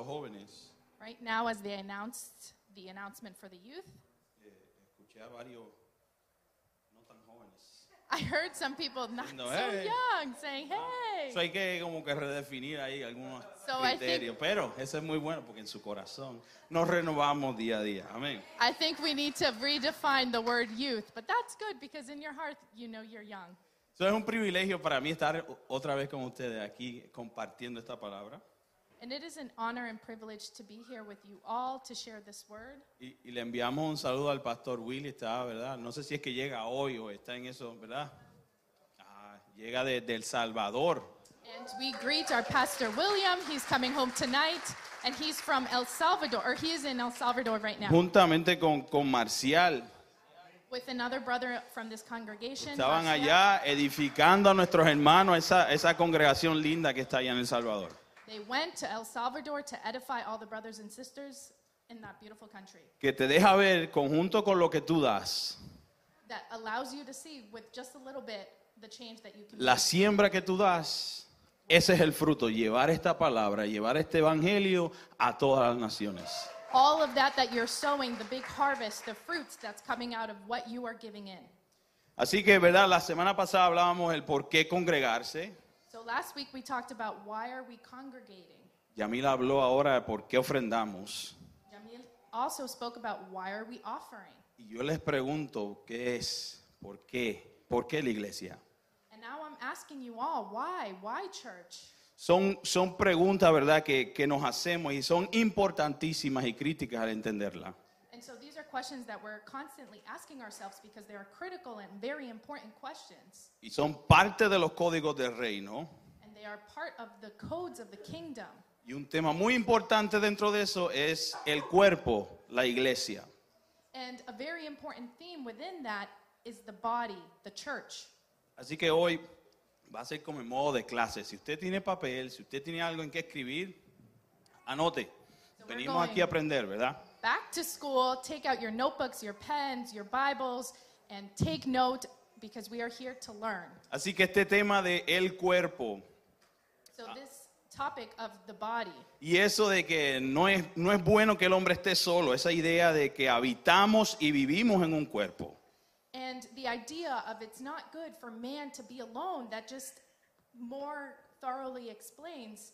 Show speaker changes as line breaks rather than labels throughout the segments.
los jóvenes,
Right now, as they announced the announcement for the youth,
eh, escuché a varios no tan jóvenes.
I heard some people not
No,
so
hey.
young saying, hey.
Eso hay que como que redefinir ahí algunos
So I
criterios, pero eso es muy bueno porque en su corazón nos renovamos día a día. Amén.
I think we need to redefine the word youth, but that's good because in your heart, you know you're young.
Eso es un privilegio para mí estar otra vez con ustedes aquí compartiendo esta palabra.
And it is an honor and privilege to be here with you all to share this word.
Y, y le enviamos un saludo al pastor Willy, está, ¿verdad? No sé si es que llega hoy o está en eso, ¿verdad? Ah, llega desde El Salvador.
And we greet our pastor William. He's coming home tonight, and he's from El Salvador, or he is in El Salvador right now,
Juntamente con, con Marcial.
with another brother from this congregation.
Estaban
Marcial.
allá edificando a nuestros hermanos, esa, esa congregación linda que está allá en El Salvador.
They went to El Salvador to edify all the brothers and sisters in that beautiful country.
Que te deja ver, conjunto con lo que tú das,
That allows you to see with just a little bit the change that you can
la
make.
siembra que tú das, ese es el fruto, llevar esta palabra, llevar este evangelio a todas las naciones.
All of that that you're sowing, the big harvest, the fruits that's coming out of what you are giving in.
Así que, ¿verdad? La semana pasada hablábamos del por qué congregarse.
So last week we talked about why are we congregating.
Yamil habló ahora de por qué ofrendamos.
Jamil also spoke about why are we offering.
Y yo les pregunto, ¿qué es? ¿Por qué? ¿Por qué la iglesia?
And now I'm asking you all, why? Why church?
Son, son preguntas, ¿verdad?, que, que nos hacemos y son importantísimas y críticas al entenderla.
And so these are questions that we're constantly asking ourselves because they are critical and very important questions.
Y son parte de los códigos del reino.
And they are part of the codes of the kingdom.
Y un tema muy importante dentro de eso es el cuerpo, la iglesia.
And a very important theme within that is the body, the church.
Así que hoy va a ser como en modo de clase. Si usted tiene papel, si usted tiene algo en que escribir, anote.
So
Venimos
going-
aquí a aprender, ¿verdad?
Back to school, take out your notebooks, your pens, your Bibles, and take note because we are here to learn.
Así que este tema de el cuerpo
So this topic of the body.
y eso de que no es, no es bueno que el hombre esté solo, esa idea de que habitamos y vivimos en un cuerpo.
And the idea of it's not good for man to be alone, that just more thoroughly explains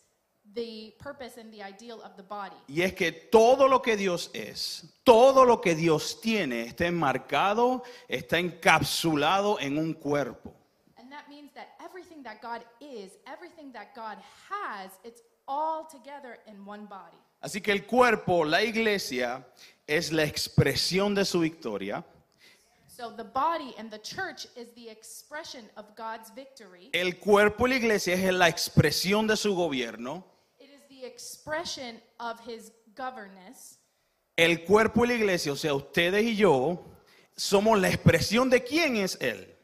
the purpose and the ideal of the body.
Y es que todo lo que Dios es, todo lo que Dios tiene está enmarcado, está encapsulado en un cuerpo.
And that means that everything that God is, everything that God has, it's all together in one body.
Así que el cuerpo, la iglesia, es la expresión de su victoria.
So the body and the church is the expression of God's victory.
El cuerpo y la iglesia es la expresión de su gobierno.
Expression of his governance.
El cuerpo y la iglesia, o sea, ustedes y yo, somos la expresión de quién es Él.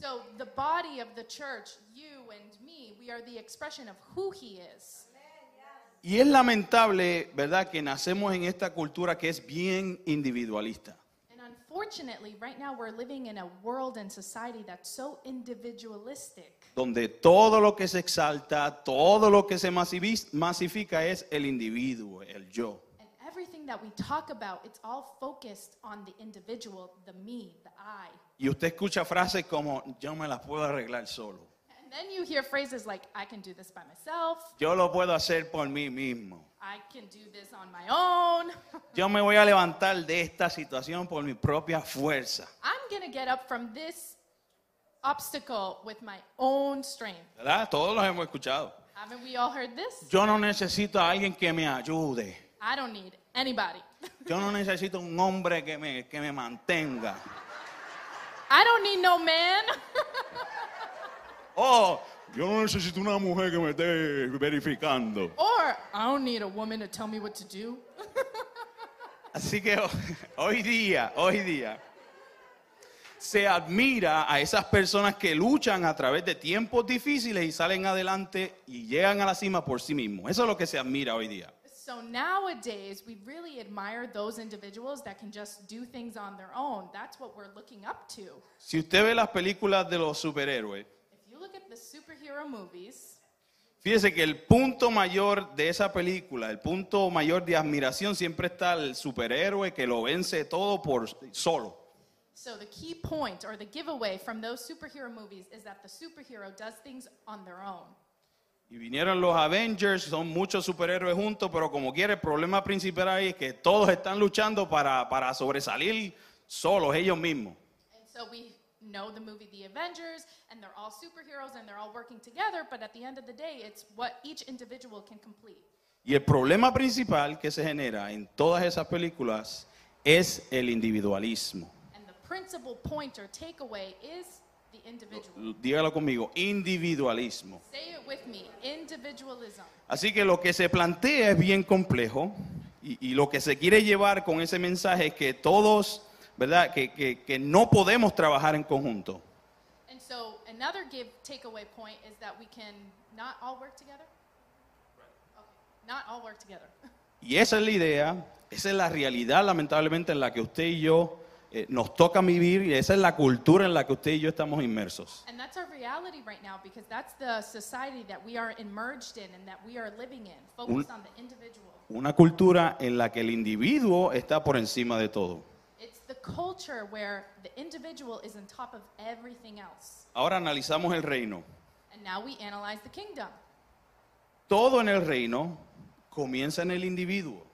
So the body of the church, you and me, we are the expression of who he is.
Y es lamentable, ¿verdad?, que nacemos en esta cultura que es bien individualista.
Unfortunately, right now we're living in a world and society that's so individualistic.
donde todo lo que se exalta, todo lo que se masifica es el individuo, el yo.
And everything that we talk about, it's all focused on the individual, the me, the I.
Y usted escucha frases como, yo me las puedo arreglar solo,
then you hear phrases like, I can do this by myself,
yo lo puedo hacer por mí mismo,
I can do this on my own,
yo me voy a levantar de esta situación por mi propia fuerza.
I'm gonna get up from this obstacle with my own strength.
¿Verdad? Todos los hemos escuchado.
Haven't we all heard this?
Yo no necesito a alguien que me ayude.
I don't need anybody.
Yo no necesito un hombre que me, que me mantenga.
I don't need no man.
Oh, yo no necesito una mujer que me esté verificando.
or I don't need a woman to tell me what to do.
Así que ho- hoy día, hoy día, se admira a esas personas que luchan a través de tiempos difíciles y salen adelante y llegan a la cima por sí mismos. Eso es lo que se admira hoy día.
So nowadays, we really admire those individuals that can just do things on their own. That's what we're looking up to.
Si usted ve las películas de los superhéroes,
look at the superhero movies,
Fíjese que el punto mayor de esa película, el punto mayor de admiración siempre está el superhéroe que lo vence todo por solo.
So the key point or the giveaway from those superhero movies is that the superhero does things on their own.
Y vinieron los Avengers, son muchos superhéroes juntos, pero como quiere, el problema principal ahí es que todos están luchando para, para sobresalir solos, ellos mismos.
And so we know the movie The Avengers, and they're all superheroes and they're all working together, but at the end of the day, it's what each individual can complete.
Y el problema principal que se genera en todas esas películas es el individualismo.
And the principal point or takeaway is the individual.
Dígalo conmigo, individualismo.
Say it with me individualism.
Así que lo que se plantea es bien complejo y, y lo que se quiere llevar con ese mensaje es que todos, ¿verdad? Que, que- que no podemos trabajar en conjunto.
And so another give takeaway point is that we can not all work together. Okay. Not all work together.
Y esa es la idea, esa es la realidad lamentablemente en la que usted y yo eh, nos toca vivir y esa es la cultura en la que usted y yo estamos inmersos.
And that's our reality right now because that's the society that we are immersed in and that we are living in, focused on the individual.
Una cultura en la que el individuo está por encima de todo. Ahora analizamos el reino.
And now we analyze the kingdom.
Todo en el reino comienza en el individuo,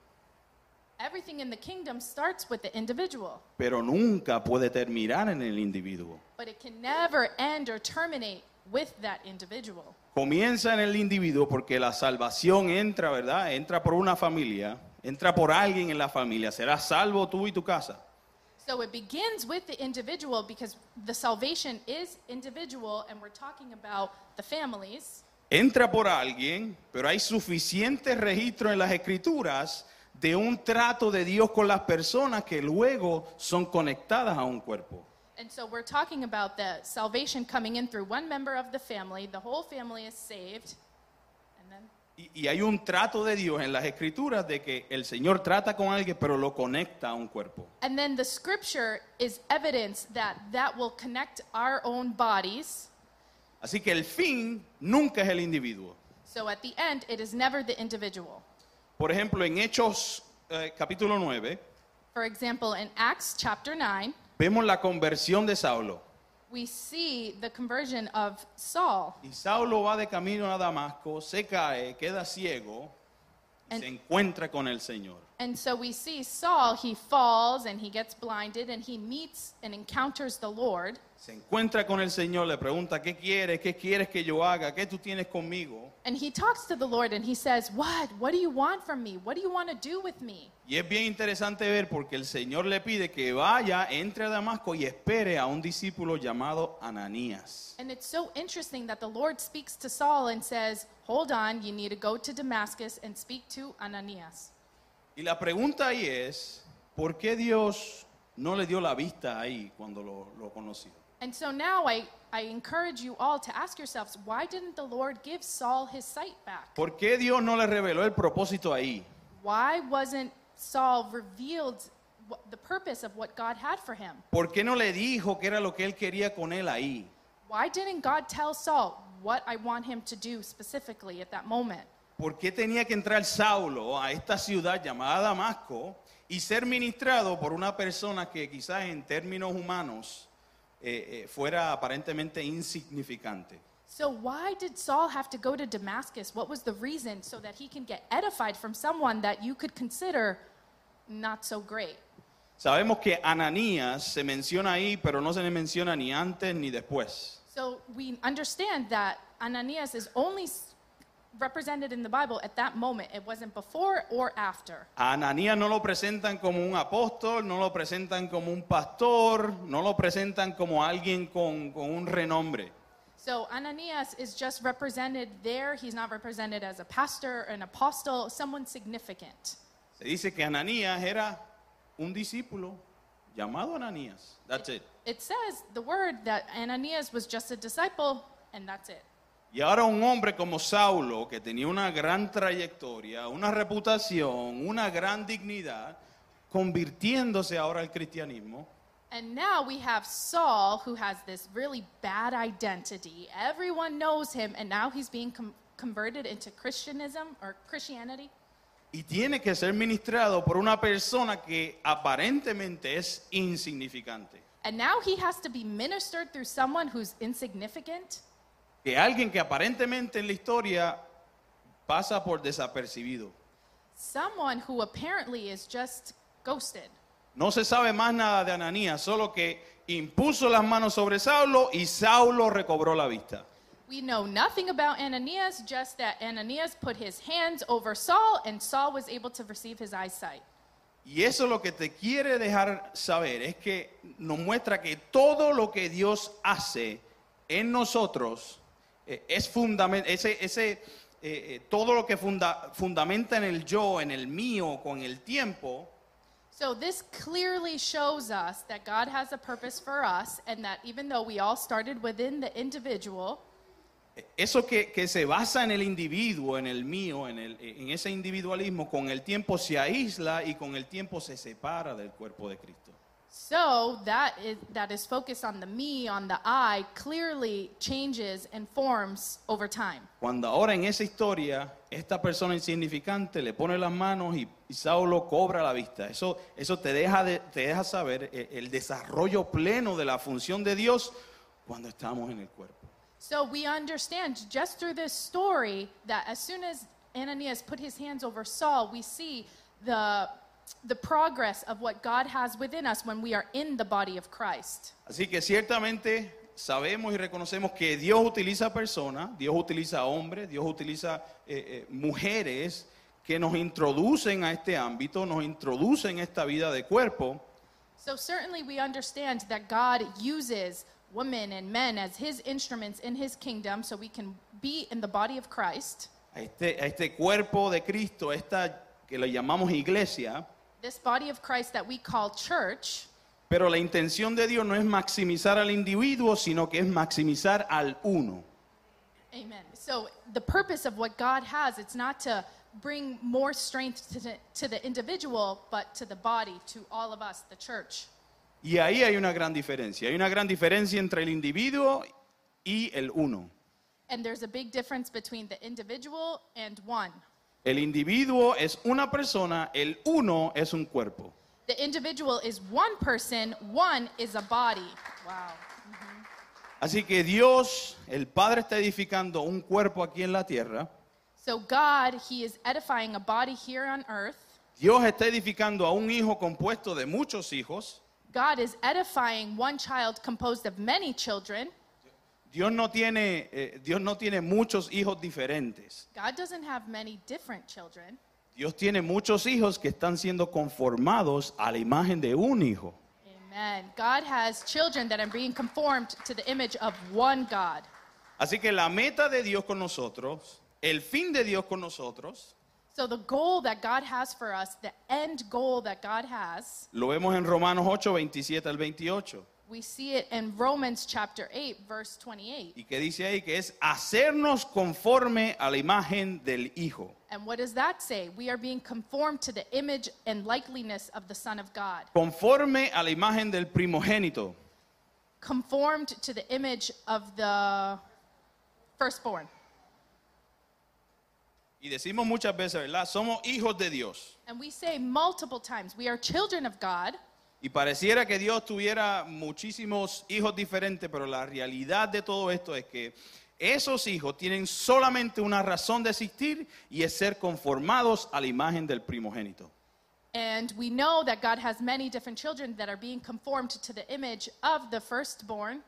Everything in the kingdom starts with the individual,
pero nunca puede terminar en el individuo.
but it can never end or terminate with that individual.
Comienza en el individuo porque la salvación entra, ¿verdad? Entra por una familia, entra por alguien en la familia. Serás salvo tú y tu casa.
So it begins with the individual because the salvation is individual, and we're talking about the families.
Entra por alguien, pero hay suficiente registro en las escrituras de un trato de Dios con las personas que luego son conectadas a un cuerpo.
And so we're talking about the salvation coming in through one member of the family. The whole family is saved. And then
Y, y hay un trato de Dios en las escrituras de que el Señor trata con alguien, pero lo conecta a un cuerpo.
and then the scripture is evidence that that will connect our own bodies.
Así que el fin nunca es el individuo.
So at the end it is never the individual.
Por ejemplo, en Hechos eh, capítulo 9,
For example, in Acts chapter 9,
vemos la conversión de Saulo.
We see the conversion of Saul.
Y Saulo va de camino a Damasco, se cae, queda ciego y
And-
se encuentra con el Señor.
And so we see Saul, he falls and he gets blinded and he meets and encounters the Lord.
Se encuentra con el Señor, le pregunta, ¿qué quieres? ¿Qué quieres que yo haga? ¿Qué tú tienes conmigo?
And he talks to the Lord and he says, What? What do you want from me? What do you want to do with me?
Y es bien interesante ver porque el Señor le pide que vaya, entre a Damasco y espere a un discípulo llamado Ananías.
And it's so interesting that the Lord speaks to Saul and says, Hold on, you need to go to Damascus and speak to Ananias.
Y la pregunta ahí es, ¿por qué Dios no le dio la vista ahí cuando lo, lo conoció?
And so now I, I encourage you all to ask yourselves, why didn't the Lord give Saul his sight back?
¿Por qué Dios no le reveló el propósito ahí?
Why wasn't Saul revealed what, the purpose of what God had for him?
¿Por qué no le dijo que era lo que él quería con él ahí?
Why didn't God tell Saul what I want him to do specifically at that moment?
¿Por qué tenía que entrar Saulo a esta ciudad llamada Damasco y ser ministrado por una persona que quizás en términos humanos eh, eh, fuera aparentemente insignificante?
So, why did Saul have to go to Damascus? What was the reason so that he can get edified from someone that you could consider not so great?
Sabemos que Ananías se menciona ahí, pero no se le menciona ni antes ni después.
So, we understand that Ananias is only represented in the Bible at that moment. It wasn't before or after.
A Ananías no lo presentan como un apóstol, no lo presentan como un pastor, no lo presentan como alguien con, con un renombre.
So, Ananias is just represented there. He's not represented as a pastor, an apostle, someone significant.
Se dice que Ananías era un discípulo llamado Ananías. That's it.
It says the word that Ananias was just a disciple, and that's it.
Y ahora un hombre como Saulo, que tenía una gran trayectoria, una reputación, una gran dignidad, convirtiéndose ahora al cristianismo,
And now we have Saul, who has this really bad identity. Everyone knows him, and now he's being com- converted into Christianism or Christianity.
y tiene que ser ministrado por una persona que aparentemente es insignificante.
And now he has to be ministered through someone who's insignificant,
Que alguien que aparentemente en la historia pasa por desapercibido.
someone who apparently is just ghosted.
No se sabe más nada de Ananías, solo que impuso las manos sobre Saulo y Saulo recobró la vista.
We know nothing about Ananias, just that Ananias put his hands over Saul and Saul was able to receive his eyesight.
Y eso lo que te quiere dejar saber es que nos muestra que todo lo que Dios hace en nosotros eh, es fundamental, ese, ese, eh, eh, todo lo que funda- fundamenta en el yo, en el mío, con el tiempo,
So this clearly shows us that God has a purpose for us and that even though we all started within the individual,
Eso que, que se basa en el individuo, en el mío, en, el- en ese individualismo, con el tiempo se aísla y con el tiempo se separa del cuerpo de Cristo.
So that is, that is focused on the me, on the I, clearly changes and forms over time.
Cuando ahora en esa historia, esta persona insignificante le pone las manos y, y Saulo cobra la vista. Eso, eso te, deja de- te deja saber eh, el desarrollo pleno de la función de Dios cuando estamos en el cuerpo.
So we understand just through this story that as soon as Ananias put his hands over Saul, we see the, the progress of what God has within us when we are in the body of Christ.
Así que ciertamente sabemos y reconocemos que Dios utiliza personas, Dios utiliza hombres, Dios utiliza eh, eh, mujeres que nos introducen a este ámbito, nos introducen a esta vida de cuerpo.
So certainly we understand that God uses women and men as his instruments in his kingdom so we can be in the body of Christ.
A este, a este cuerpo de Cristo, esta que le llamamos iglesia,
This body of Christ that we call church.
pero la intención de Dios no es maximizar al individuo, sino que es maximizar al uno.
Amen. So the purpose of what God has, it's not to bring more strength to the, to the individual, but to the body, to all of us, the church.
Y ahí hay una gran diferencia. Hay una gran diferencia entre el individuo y el uno.
And there's a big difference between the individual and one.
El individuo es una persona, el uno es un cuerpo.
The individual is one person, one is a body. Wow.
Así que Dios, el Padre está edificando un cuerpo aquí en la tierra.
So God, He is edifying a body here on earth.
Dios está edificando a un hijo compuesto de muchos hijos.
God is edifying one child composed of many children.
Dios no tiene, eh, Dios no tiene muchos hijos diferentes.
God doesn't have many different children.
Dios tiene muchos hijos que están siendo conformados a la imagen de un hijo.
Amen. God has children that are being conformed to the image of one God.
Así que la meta de Dios con nosotros, el fin de Dios con nosotros,
So the goal that God has for us, the end goal that God has,
lo vemos en Romanos 8, 27 al 28.
We see it in Romans chapter 8, verse 28.
Y que dice ahí que es hacernos conforme a la imagen del Hijo.
And what does that say? We are being conformed to the image and likeness of the Son of God,
Conforme a la imagen del primogénito.
conformed to the image of the firstborn.
Y decimos muchas veces, ¿verdad? Somos hijos de Dios.
And we say multiple times, we are children of God.
Y pareciera que Dios tuviera muchísimos hijos diferentes, pero la realidad de todo esto es que esos hijos tienen solamente una razón de existir y es ser conformados a la imagen del primogénito.
And we know that God has many different children that are being conformed to the image of the firstborn.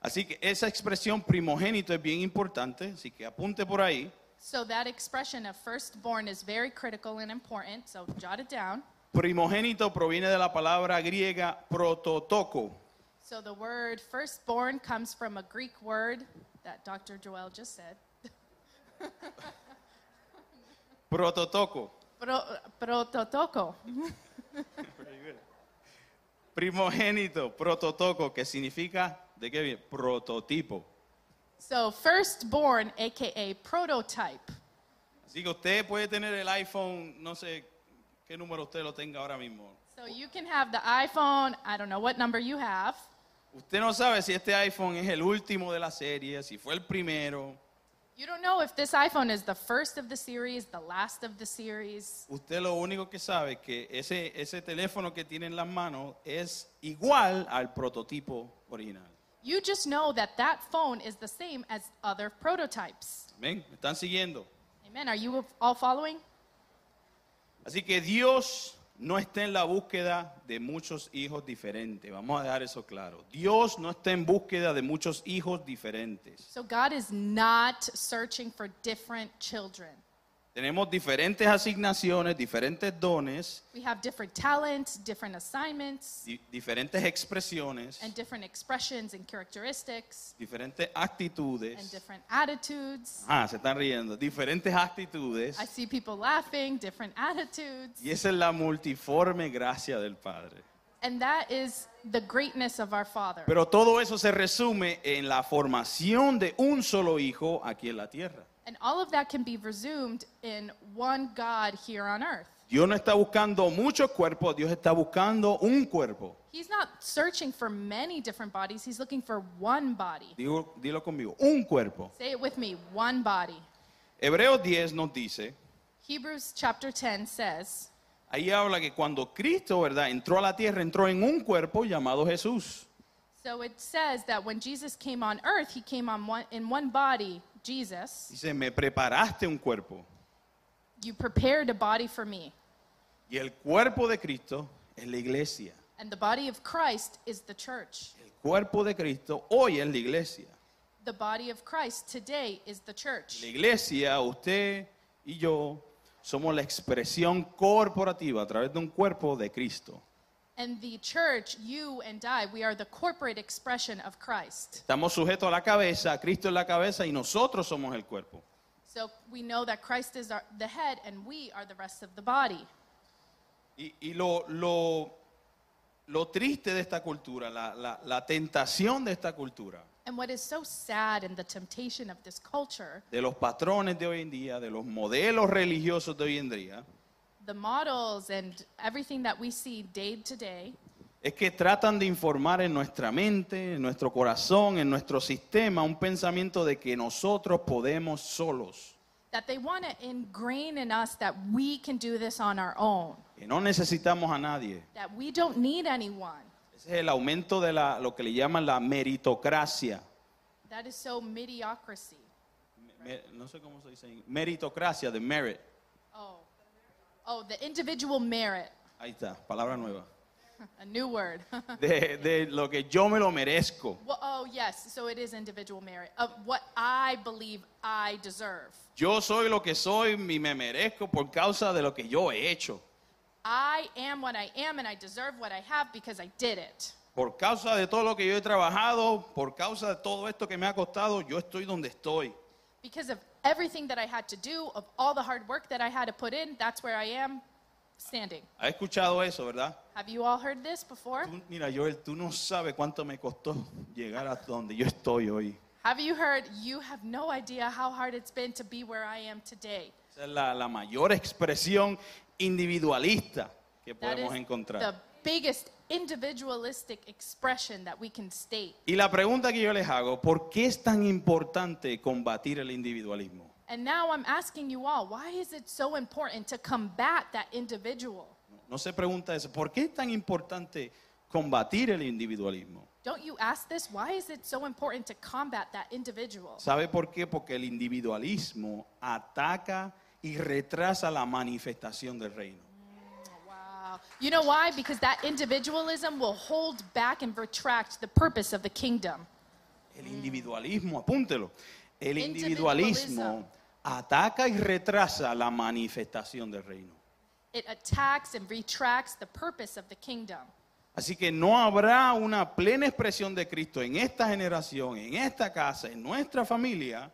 Así que esa expresión primogénito es bien importante, así que apunte por ahí.
So that expression of firstborn is very critical and important. So jot it down.
Primogénito proviene de la palabra griega prototoko.
So the word firstborn comes from a Greek word that Dr. Joel just said.
Prototoko.
Pro, prototoko.
Primogénito, prototoko, que significa, ¿de qué viene? Prototipo.
So firstborn, aka prototype.
Así que usted puede tener el iPhone, no sé qué número usted lo tenga ahora mismo.
So you can have the iPhone, I don't know what number you have.
Usted no sabe si este iPhone es el último de la serie, si fue el primero.
You don't know if this iPhone is the first of the series, the last of the series.
Usted lo único que sabe es que ese, ese teléfono que tiene en las manos es igual al prototipo original.
You just know that that phone is the same as other prototypes.
¿Me están siguiendo?
Amen. Are you all following?
Así que Dios no está en la búsqueda de muchos hijos diferentes. Vamos a dejar eso claro. Dios no está en búsqueda de muchos hijos diferentes.
So God is not searching for different children.
Tenemos diferentes asignaciones, diferentes dones,
We have different talents, different assignments,
di- diferentes expresiones,
and different expressions and characteristics,
diferentes
and
actitudes.
different attitudes.
Ah, se están riendo. Diferentes actitudes.
I see people laughing, different attitudes.
Y esa es la multiforme gracia del Padre.
And that is the greatness of our Father.
Pero todo eso se resume en la formación de un solo hijo aquí en la tierra.
And all of that can be resumed in one God here on earth.
Dios no está buscando muchos cuerpos, Dios está buscando un cuerpo.
He's not searching for many different bodies, He's looking for one body.
Digo, dilo conmigo, un cuerpo.
Say it with me one body.
Hebreos 10 nos dice,
Hebrews chapter 10 says,
ahí habla que cuando Cristo, ¿verdad?, entró a la tierra, entró en un cuerpo llamado Jesús.
so it says that when Jesus came on earth, He came on one, in one body, Jesus.
Dice, me preparaste un cuerpo.
You prepared a body for me.
Y el cuerpo de Cristo es la iglesia.
And the body of Christ is the church.
El cuerpo de Cristo hoy es la iglesia.
The body of Christ today is the church.
La iglesia, usted y yo, somos la expresión corporativa a través de un cuerpo de Cristo.
And the church, you and I, we are the corporate expression of Christ.
Estamos sujetos a la cabeza, Cristo es la cabeza y nosotros somos el cuerpo.
So we know that Christ is our, the head and we are the rest of the body.
Y, y lo, lo, lo triste de esta cultura, la, la- la tentación de esta cultura,
And what is so sad and the temptation of this culture,
de los patrones de hoy en día, de los modelos religiosos de hoy en día,
the models and everything that we see day to day,
es que tratan de informar en nuestra mente, en nuestro corazón, en nuestro sistema, un pensamiento de que nosotros podemos solos,
that they want to ingrain in us that we can do this on our own,
que no necesitamos a nadie.
that we don't need anyone.
Ese es el aumento de la, lo que le llaman la meritocracia.
That is so mediocrity.
Me- no sé cómo se dice. en- Meritocracia, de merit.
Oh. Oh, the individual merit.
Ahí está, palabra nueva.
A new word.
De, de lo que yo me lo merezco.
well, oh, yes. So it is individual merit of what I believe I deserve.
Yo soy lo que soy y me merezco por causa de lo que yo he hecho.
I am what I am and I deserve what I have because I did it.
Por causa de todo lo que yo he trabajado, por causa de todo esto que me ha costado, yo estoy donde estoy.
Because of everything that I had to do, of all the hard work that I had to put in, that's where I am standing.
¿Has escuchado eso, verdad?
Have you all heard this before?
Tú- mira, Joel, tú no sabes cuánto me costó llegar a donde yo estoy hoy.
Have you heard? You have no idea how hard it's been to be where I am today.
Esa es la, la mayor expresión individualista que
That is
podemos encontrar.
the biggest individualistic expression that we can state.
Y la pregunta que yo les hago, ¿por qué es tan importante combatir el individualismo?
And now I'm asking you all, why is it so important to combat that individual?
No se pregunta eso, ¿por qué es tan importante combatir el individualismo?
Don't you ask this? Why is it so important to combat that individual?
¿Sabe por qué? Porque el individualismo ataca y retrasa la manifestación del reino.
You know why? Because that individualism will hold back and retract the purpose of the kingdom.
El individualismo, apúntelo. El
Individualism.
individualismo ataca y retrasa la manifestación del reino.
It attacks and retracts the purpose of the kingdom.
Así que no habrá una plena expresión de Cristo en esta generación, en esta casa, en nuestra familia.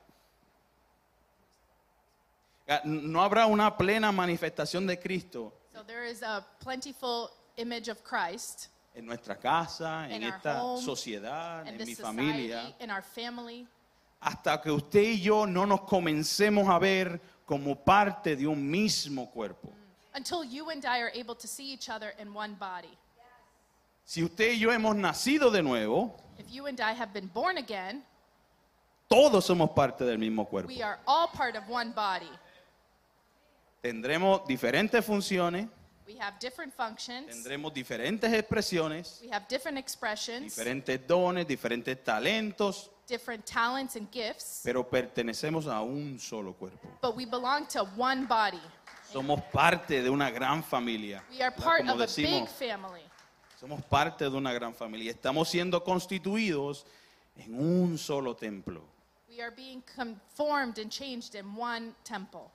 No habrá una plena manifestación de Cristo
So there is a plentiful image of Christ
en nuestra casa, en
In our
esta
home,
sociedad,
in
en
this
mi
society,
familia,
in our family,
hasta que usted y yo no nos comencemos a ver como parte de un mismo cuerpo.
until you and I are able to see each other in one body.
Si usted y yo hemos nacido de nuevo,
If you and I have been born again,
Todos somos parte del mismo cuerpo.
We are all part of one body.
Tendremos diferentes funciones,
We have different functions.
tendremos diferentes expresiones,
We have different expressions,
diferentes dones, diferentes talentos,
different talents and gifts,
pero pertenecemos a un solo cuerpo.
but we belong to one body.
Somos parte de una gran familia.
We are part
Como
of a
decimos,
big family.
somos parte de una gran familia. Estamos siendo constituidos en un solo templo.
We are being conformed and changed in one temple.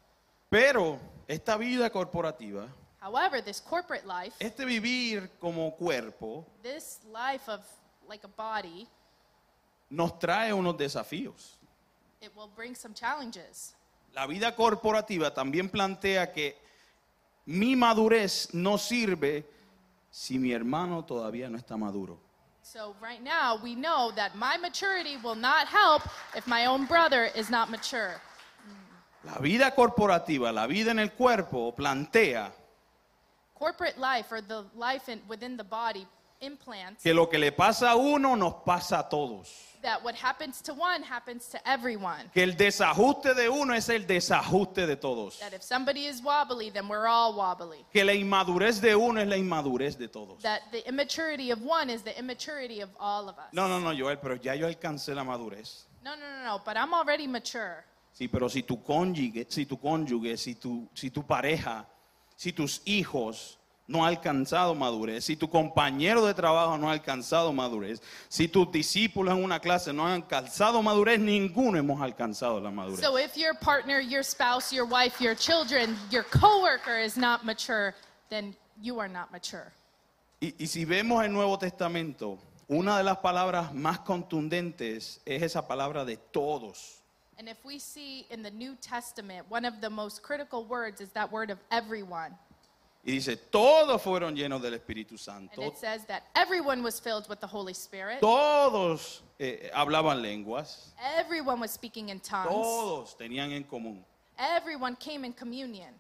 Pero esta vida corporativa,
However, this corporate life,
este vivir como cuerpo,
this life of like a body,
nos trae unos desafíos.
it will bring some challenges.
La vida corporativa también plantea que mi madurez no sirve si mi hermano todavía no está maduro.
So right now, we know that my maturity will not help if my own brother is not mature.
La vida corporativa, la vida en el cuerpo, plantea
Corporate life or the life in, within the body implants
que lo que le pasa a uno nos pasa a todos.
that what happens to one happens to everyone.
Que el desajuste de uno es el desajuste de todos.
That if somebody is wobbly, then we're all wobbly.
Que la inmadurez de uno es la inmadurez de todos.
That the immaturity of one is the immaturity of all of us.
No, no, no, Joel, pero ya yo alcancé la madurez.
no, no, no, no, but I'm already mature.
Sí, pero si tu cónyuge, si tu cónyuge, si tu, si tu pareja, si tus hijos no han alcanzado madurez, si tu compañero de trabajo no ha alcanzado madurez, si tus discípulos en una clase no han alcanzado madurez, ninguno hemos alcanzado la madurez.
So if your partner, your spouse, your wife, your children, your coworker is not mature, then you are not mature.
Y, y si vemos el Nuevo Testamento, una de las palabras más contundentes es esa palabra de todos.
And if we see in the New Testament, one of the most critical words is that word of everyone.
Y dice, todos fueron llenos del Espíritu
And
Santo,
it says that everyone was filled with the Holy Spirit.
todos eh, hablaban lenguas,
Everyone was speaking in tongues.
todos tenían en común.
Everyone came in communion.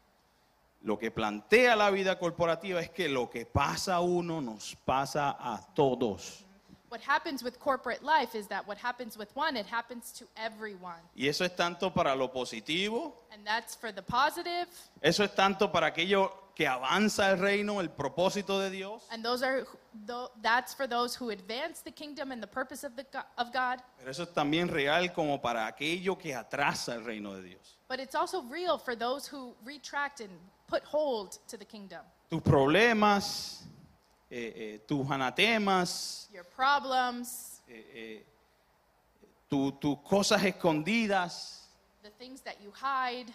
Lo que plantea la vida corporativa es que lo que pasa a uno nos pasa a todos.
What happens with corporate life is that what happens with one, it happens to everyone.
Y eso es tanto para lo positivo,
And that's for the positive,
eso es tanto para aquello que avanza el reino, el propósito de Dios,
and those are tho- that's for those who advance the kingdom and the purpose of the go- of God.
pero eso es también real como para aquello que atrasa el reino de Dios.
But it's also real for those who retract and put hold to the kingdom.
Tus problemas, eh, eh, tus anatemas,
Your problems,
eh, eh, tu- tus cosas escondidas,
the things that you hide,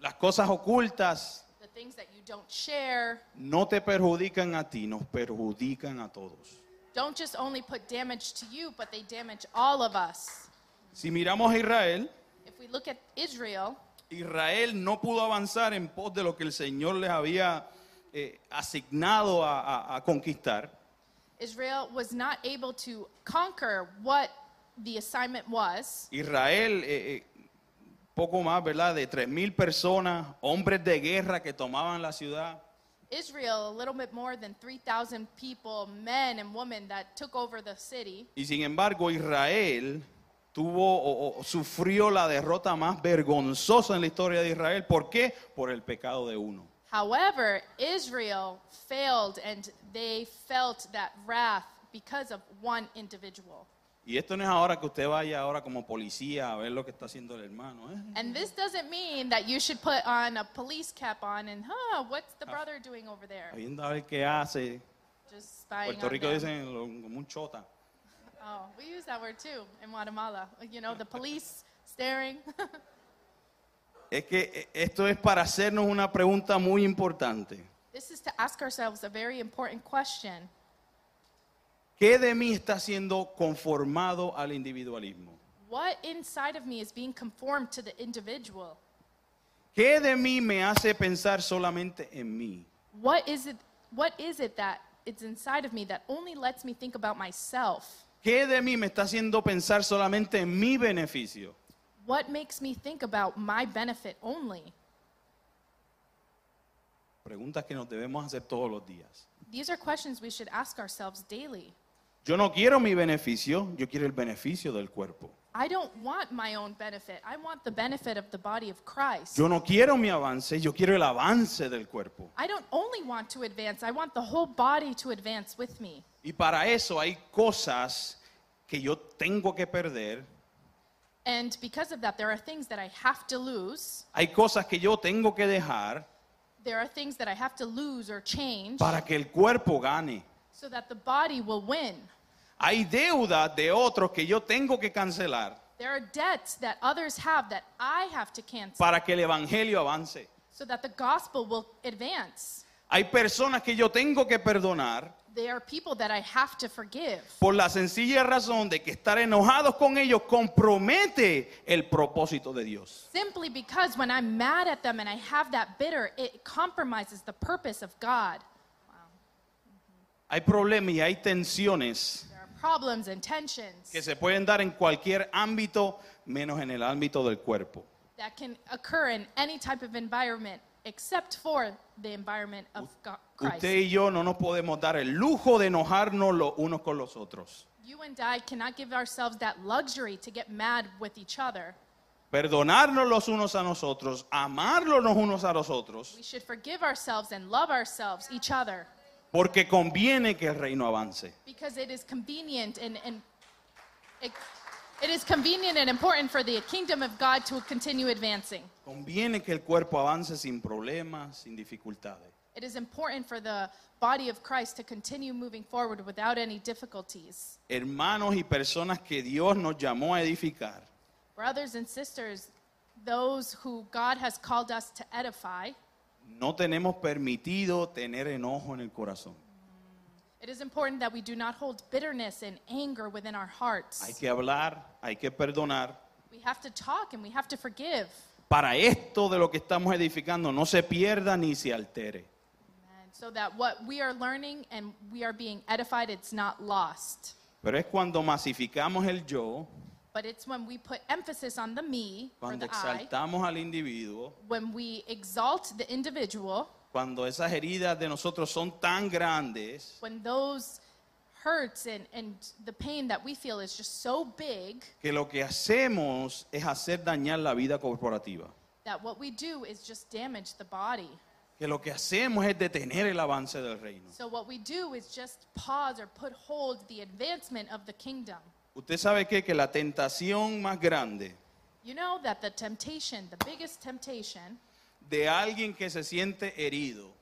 las cosas ocultas,
the things that you don't share,
no te perjudican a ti, nos perjudican a todos.
don't just only put damage to you, but they damage all of us.
Si miramos a Israel,
If we look at Israel,
Israel no pudo avanzar en pos de lo que el Señor les había eh, asignado a, a- a conquistar.
Israel was not able to conquer what the assignment was.
Israel, eh, eh, poco más, ¿verdad? De tres mil personas, hombres de guerra que tomaban la ciudad.
Israel, a little bit more than 3,000 people, men and women that took over the city.
Y sin embargo, Israel tuvo o, o sufrió la derrota más vergonzosa en la historia de Israel. ¿Por qué? Por el pecado de uno.
However, Israel failed and they felt that wrath because of one individual.
Y esto no es ahora que usted vaya ahora como policía a ver lo que está haciendo el hermano. ¿eh?
And this doesn't mean that you should put on a police cap on and, huh, what's the brother doing over there?
Viendo a ver qué hace.
Just spying
Puerto
on
Rico
them.
dicen lo- como un chota.
Oh, we use that word too in Guatemala. You know, the police staring.
Es que esto es para hacernos una pregunta muy importante.
this is to ask ourselves a very important question.
¿Qué de mí está siendo conformado al individualismo?
What inside of me is being conformed to the individual?
¿Qué de mí me hace pensar solamente en mí?
What is it what is it that it's inside of me that only lets me think about myself?
¿Qué de mí me está haciendo pensar solamente en mi beneficio?
What makes me think about my benefit only?
Preguntas que nos debemos hacer todos los días.
These are questions we should ask ourselves daily.
Yo no quiero mi beneficio, yo quiero el beneficio del cuerpo.
I don't want my own benefit. I want the benefit of the body of Christ.
Yo no quiero mi avance, yo quiero el avance del cuerpo.
I don't only want to advance, I want the whole body to advance with me.
Y para eso hay cosas que yo tengo que perder,
And because of that, there are things that I have to lose.
hay cosas que yo tengo que dejar
There are things that I have to lose or change
para que el cuerpo gane.
so that the body will win.
Hay deudas de otros que yo tengo que cancelar
There are debts that others have that I have to cancel
para que el evangelio avance.
so that the gospel will advance.
Hay personas que yo tengo que perdonar
There are people that I have to forgive
por la sencilla razón de que estar enojados con ellos compromete el propósito de Dios.
simply because when I'm mad at them and I have that bitter, it compromises the purpose of God.
Hay problemas y hay tensiones
There are problems and tensions
que se pueden dar en cualquier ámbito menos en el ámbito del cuerpo.
that can occur in any type of environment except for the environment of God, Christ.
Usted y yo no nos podemos dar el lujo de enojarnos los unos con los otros.
You and I cannot give ourselves that luxury to get mad with each other.
Perdonarnos los unos a nosotros, amarlos los unos a los otros,
We should forgive ourselves and love ourselves, each other,
porque conviene que el reino avance.
because it is convenient and, and it, it is convenient and important for the kingdom of God to continue advancing.
Conviene que el cuerpo avance sin problemas, sin dificultades.
It is important for the body of Christ to continue moving forward without any difficulties.
Hermanos y personas que Dios nos llamó a edificar,
Brothers and sisters, those who God has called us to edify,
no tenemos permitido tener enojo en el corazón.
It is important that we do not hold bitterness and anger within our
Hay
hearts.
que hablar, hay que perdonar.
We have to talk and we have to forgive.
Para esto de lo que estamos edificando no se pierda ni se altere.
And so that what we are learning and we are being edified, it's not lost.
Pero es cuando masificamos el yo,
But it's when we put emphasis on the me or
cuando
the I,
exaltamos al individuo,
when we exalt the individual,
cuando esas heridas de nosotros son tan grandes
when those hurts and, and the pain that we feel is just so big
que lo que hacemos es hacer dañar la vida corporativa.
that what we do is just damage the body.
Que lo que hacemos es detener el avance del reino.
So what we do is just pause or put hold the advancement of the kingdom.
Usted sabe qué? que la tentación más grande
You know that the temptation, the biggest temptation
de alguien que se siente herido,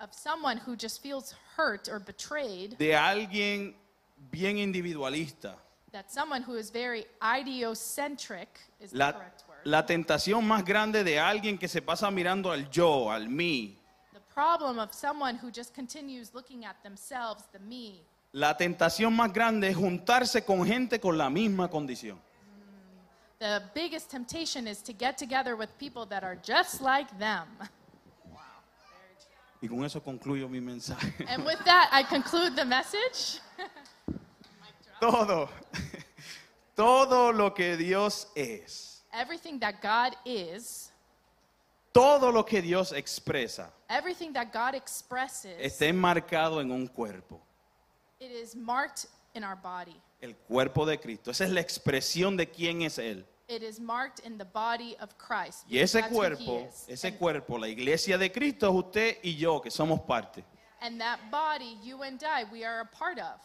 of someone who just feels hurt or betrayed,
de alguien bien individualista,
that someone who is very idiocentric is the
la,
correct word.
la tentación más grande de alguien que se pasa mirando al yo, al mí,
The problem of someone who just continues looking at themselves, the me.
la tentación más grande es juntarse con gente con la misma condición.
The biggest temptation is to get together with people that are just like them.
Y con eso concluyo mi mensaje.
And with that, I conclude the message.
Todo, todo lo que Dios es,
Everything that God is,
todo lo que Dios expresa,
everything that God expresses,
está enmarcado en un cuerpo,
it is marked in our body.
el cuerpo de Cristo. Esa es la expresión de quién es Él.
It is marked in the body of Christ.
Y ese
That's he
cuerpo,
is.
ese
and,
cuerpo, la iglesia de Cristo es usted y yo, que somos parte.
and that body, you and I, we are a part of.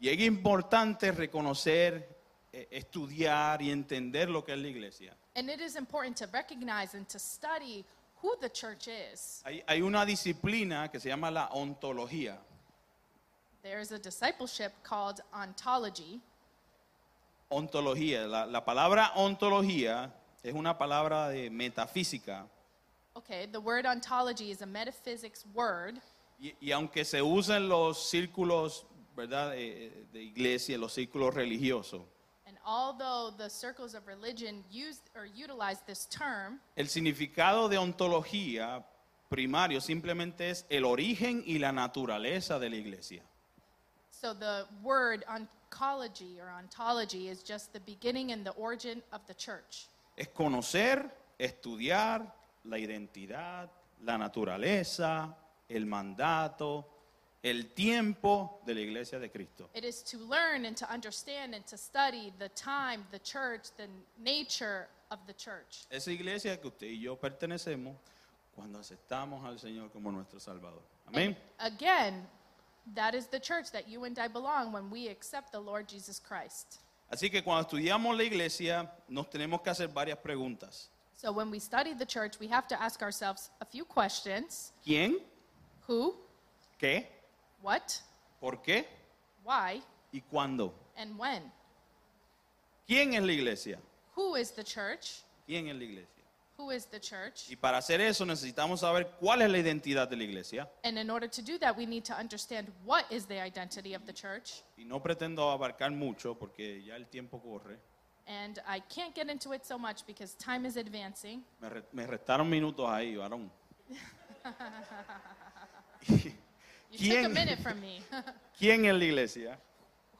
Y es importante reconocer, eh, estudiar y entender lo que es la iglesia.
And it is important to recognize and to study who the church is.
Hay, hay una disciplina que se llama la ontología.
There's a discipleship called ontology.
Ontología, la, la palabra ontología es una palabra de metafísica.
Okay, the word ontology is a metaphysics word,
Y, y aunque se usa en los círculos, ¿verdad?, eh, de iglesia, en los círculos religiosos,
and although the circles of religion use or utilize this term,
el significado de ontología primario simplemente es el origen y la naturaleza de la iglesia.
so the word oncology or ontology is just the beginning and the origin of the church.
Es conocer, estudiar la identidad, la naturaleza, el mandato, el tiempo de la iglesia de Cristo.
It is to learn and to understand and to study the time, the church, the nature of the church.
Esa iglesia que usted y yo pertenecemos cuando aceptamos al Señor como nuestro Salvador. Amén.
And again, that is the church that you and I belong when we accept the Lord Jesus Christ.
Así que cuando estudiamos la iglesia nos tenemos que hacer varias preguntas.
So when we study the church, we have to ask ourselves a few questions
¿Quién?
who,
¿Qué?
what,
¿Por qué?
why,
¿Y cuándo?
and when.
¿Quién es la iglesia?
Who is the church?
¿Quién es la iglesia?
Who is the church?
Y para hacer eso necesitamos saber cuál es la identidad de la iglesia.
And in order to do that, we need to understand what is the identity of the church.
Y no pretendo abarcar mucho porque ya el tiempo corre.
And I can't get into it so much because time is advancing.
Me, re- me restaron minutos ahí, varón.
You took a
¿Quién?
minute from me.
¿Quién es la iglesia?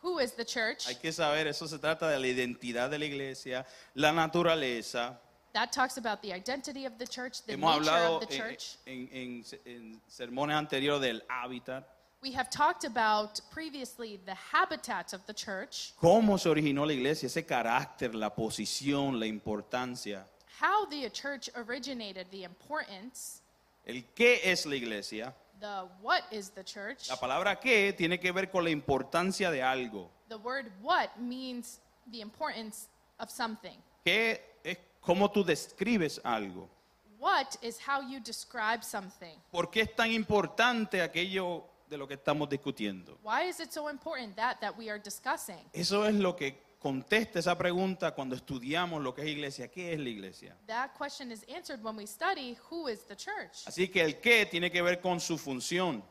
Who is the church?
Hay que saber, eso se trata de la identidad de la iglesia, la naturaleza.
That talks about the identity of the church, the
Hemos
nature
hablado
of the
en,
church.
en- en- en sermones anteriores del hábitat,
We have talked about previously the habitat of the church,
cómo se originó la iglesia, ese carácter, la posición, la importancia.
how the church originated, the importance,
El qué es la iglesia.
the what is the church.
La palabra qué tiene que ver con la importancia de algo.
The word what means the importance of something.
¿Qué cómo tú describes algo?
What is how you describe something.
¿Por qué es tan importante aquello de lo que estamos discutiendo?
Why is it so important that that we are discussing?
Eso es lo que contesta esa pregunta cuando estudiamos lo que es iglesia. ¿Qué es la iglesia?
That question is answered when we study who is the church.
Así que el qué tiene que ver con su función.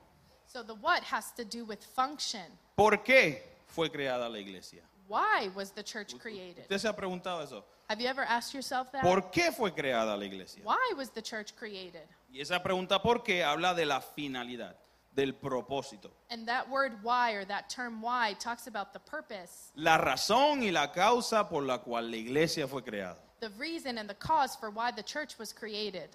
So the what has to do with function.
¿Por qué fue creada la iglesia?
Why was the church created?
¿Usted se ha preguntado eso?
Have you ever asked yourself that?
¿Por qué fue creada la iglesia?
Why was the church created?
Y esa pregunta ¿por qué? habla de la finalidad, del propósito.
And that word why or that term why talks about the purpose,
La razón y la causa por la cual la iglesia fue creada.
the reason and the cause for why the church was created.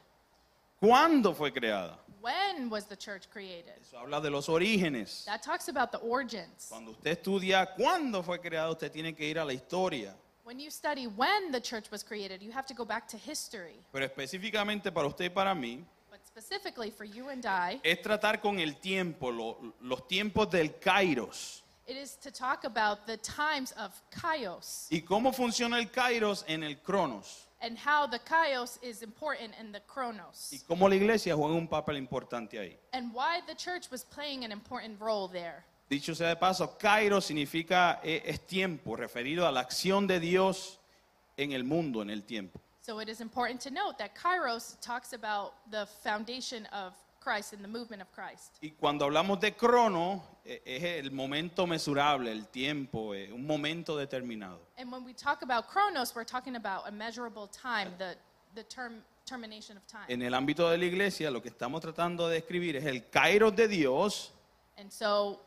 ¿Cuándo fue creada?
When was the church created?
Eso habla de los orígenes.
That talks about the origins.
Cuando usted estudia cuándo fue creado, usted tiene que ir a la historia.
When you study when the church was created, you have to go back to history.
Pero específicamente para usted y para mí,
But specifically for you and I,
es tratar con el tiempo, lo- los tiempos del kairos.
it is to talk about the times of kaios
¿Y cómo funciona el kairos en el cronos?
and how the kaios is important in the
Y
chronos
cómo la iglesia juega un papel importante ahí.
and why the church was playing an important role there.
Dicho sea de paso, kairos significa eh, es tiempo, referido a la acción de Dios en el mundo, en el tiempo.
So it is important to note that kairos talks about the foundation of Christ and the movement of Christ.
Y cuando hablamos de crono, eh, es el momento mesurable, el tiempo, eh, un momento determinado.
And when we talk about chronos, we're talking about a measurable time, the, the term, termination of time.
En el ámbito de la iglesia, lo que estamos tratando de describir es el kairos de Dios
And so,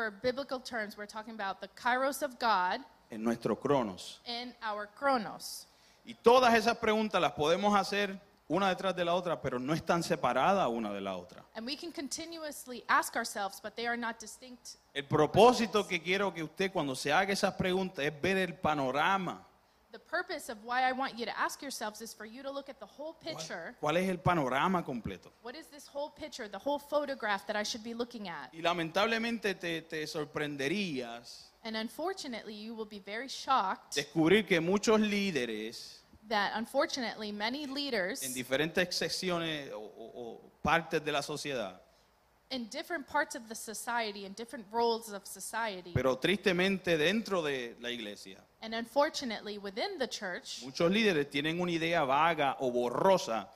for biblical terms, we're talking about the kairos of God
en nuestro cronos.
in our chronos.
Y todas esas preguntas las podemos hacer una detrás de la otra, pero no están separadas una de la otra.
And we can continuously ask ourselves, but they are not distinct.
El propósito que quiero que usted cuando se haga esas preguntas es ver el panorama.
The purpose of why I want you to ask yourselves is for you to look at the whole picture.
¿Cuál es el panorama completo?
What is this whole picture, the whole photograph that I should be looking at?
Y lamentablemente te, te sorprenderías
And unfortunately, you will be very shocked
descubrir que muchos líderes
that unfortunately many
en
leaders
diferentes secciones o, o- o partes de la sociedad,
in different parts of the society, in different roles of society,
pero tristemente dentro de la iglesia,
and unfortunately within the church,
muchos líderes tienen una idea vaga o borrosa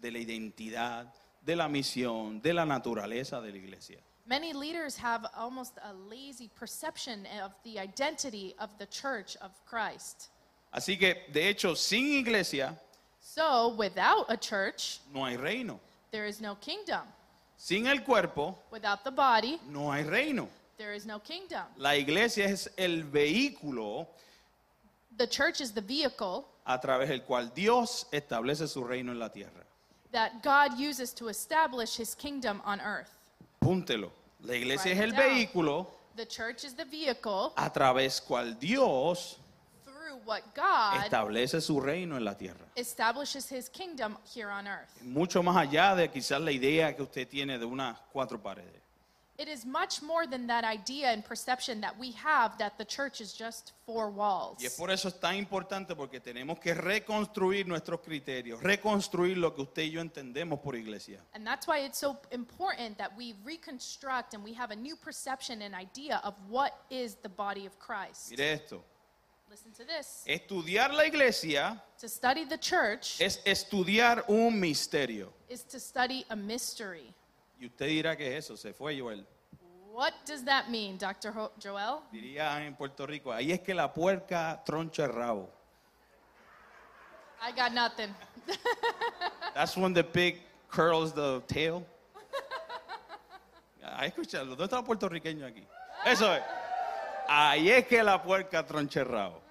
de la identidad, de la misión, de la naturaleza de la iglesia.
many leaders have almost a lazy perception of the identity of the church of Christ.
Así que, de hecho, sin iglesia
So, without a church,
no hay reino.
there is no kingdom.
Sin el cuerpo
Without the body,
no hay reino.
there is no kingdom.
La iglesia es el vehículo
The church is the vehicle
a través del cual Dios establece su reino en la tierra.
that God uses to establish his kingdom on earth.
Púntelo. La iglesia es el
down.
vehículo
The church is the vehicle
a través cual Dios
what God
establece su reino en la tierra.
establishes his kingdom here on earth.
Mucho más allá de quizás la idea que usted tiene de unas cuatro paredes.
It is much more than that idea and perception that we have that the church is just four walls.
Y es por eso es tan importante porque tenemos que reconstruir nuestros criterios, reconstruir lo que usted y yo entendemos por iglesia.
And that's why it's so important that we reconstruct and we have a new perception and idea of what is the body of Christ.
Mire esto,
Listen to this.
estudiar la iglesia
To study the church
es estudiar un misterio.
is to study a mystery.
Y usted dirá que es eso, se fue Joel.
What does that mean, Dr. Ho- Joel?
Diría en Puerto Rico, ahí es que la puerca troncha el rabo.
I got nothing.
That's when the pig curls the tail. Ahí escuchado, ¿dónde está el puertorriqueño aquí? Eso es. Ahí es que la puerca troncha el rabo.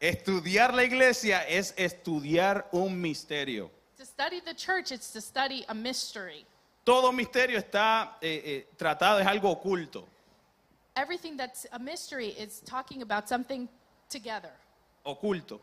Estudiar la iglesia es estudiar un misterio.
to study the church, it's to study a mystery.
Todo misterio está eh, eh, tratado, es algo oculto.
Everything that's a mystery is talking about something together.
Oculto.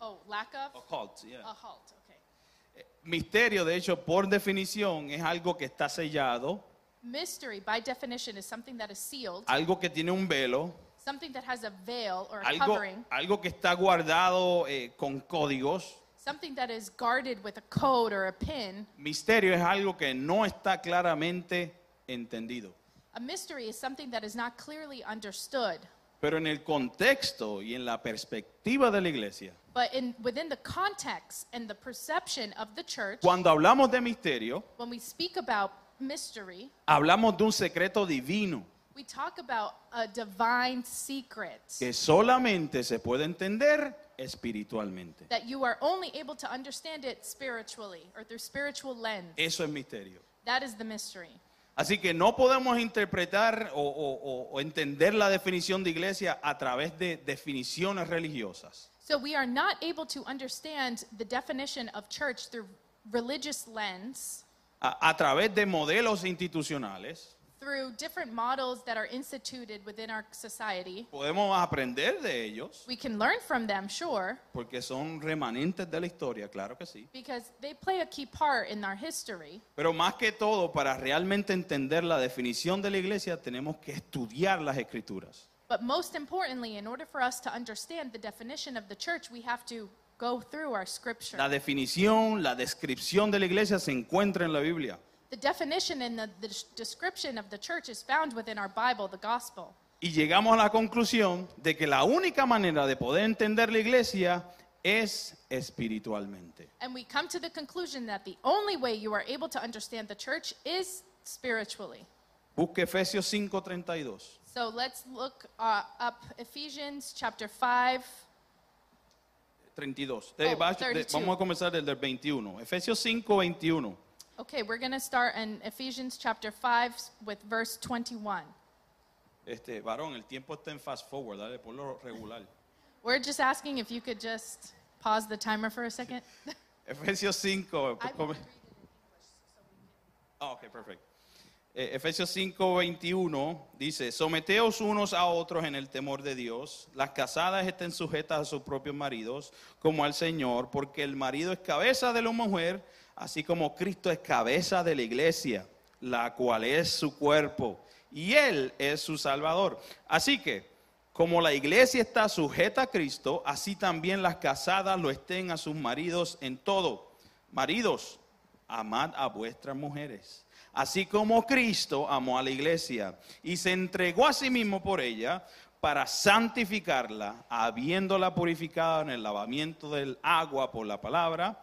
Oh, lack of?
Occult, yeah.
A halt, okay.
Misterio, de hecho, por definición, es algo que está sellado,
Mystery, by definition, is something that is sealed,
algo que tiene un velo,
something that has a veil or a
algo,
covering,
algo que está guardado eh, con códigos.
something that is guarded with a code or a pin.
Misterio es algo que no está claramente entendido.
A mystery is something that is not clearly understood.
Pero en el contexto y en la perspectiva de la iglesia,
But in, within the context and the perception of the church,
cuando hablamos de misterio,
when we speak about mystery,
hablamos de un secreto divino
we talk about a divine secret
que solamente se puede entender espiritualmente.
that you are only able to understand it spiritually or through spiritual lens.
Eso es misterio.
That is the mystery.
Así que no podemos interpretar o, o- o- o entender la definición de iglesia a través de definiciones religiosas.
So we are not able to understand the definition of church through religious lens,
a, a través de modelos institucionales.
Through different models that are instituted within our society.
Podemos aprender de ellos
We can learn from them, sure,
porque son remanentes de la historia, claro que sí.
because they play a key part in our history.
Pero más que todo, para realmente entender la definición de la iglesia, tenemos que estudiar las escrituras.
But most importantly, in order for us to understand the definition of the church, we have to go through our scripture.
La definición, la descripción de la iglesia se encuentra en la Biblia.
The definition and the, the description of the church is found within our Bible, the gospel.
Y llegamos a la conclusión de que la única manera de poder entender la iglesia es espiritualmente.
And we come to the conclusion that the only way you are able to understand the church is spiritually.
Busque Efesios 5:32.
So let's look uh, up Ephesians chapter 5.
32.
Oh, 32.
vamos a comenzar desde el 21. Efesios 5, 21.
Okay, we're going to start in Ephesians chapter 5 with verse 21.
Este, varón, el tiempo está en fast forward, dale, ponlo regular.
We're just asking if you could just pause the timer for a second.
Efesios 5.
I will
come-
read it in English so we can-
Ah, ok, perfecto. Eh, Efesios 5, 21 dice, someteos unos a otros en el temor de Dios, las casadas estén sujetas a sus propios maridos, como al Señor, porque el marido es cabeza de la mujer, así como Cristo es cabeza de la iglesia, la cual es su cuerpo, y Él es su Salvador. Así que, como la iglesia está sujeta a Cristo, así también las casadas lo estén a sus maridos en todo. Maridos, amad a vuestras mujeres, así como Cristo amó a la iglesia y se entregó a sí mismo por ella para santificarla, habiéndola purificado en el lavamiento del agua por la palabra,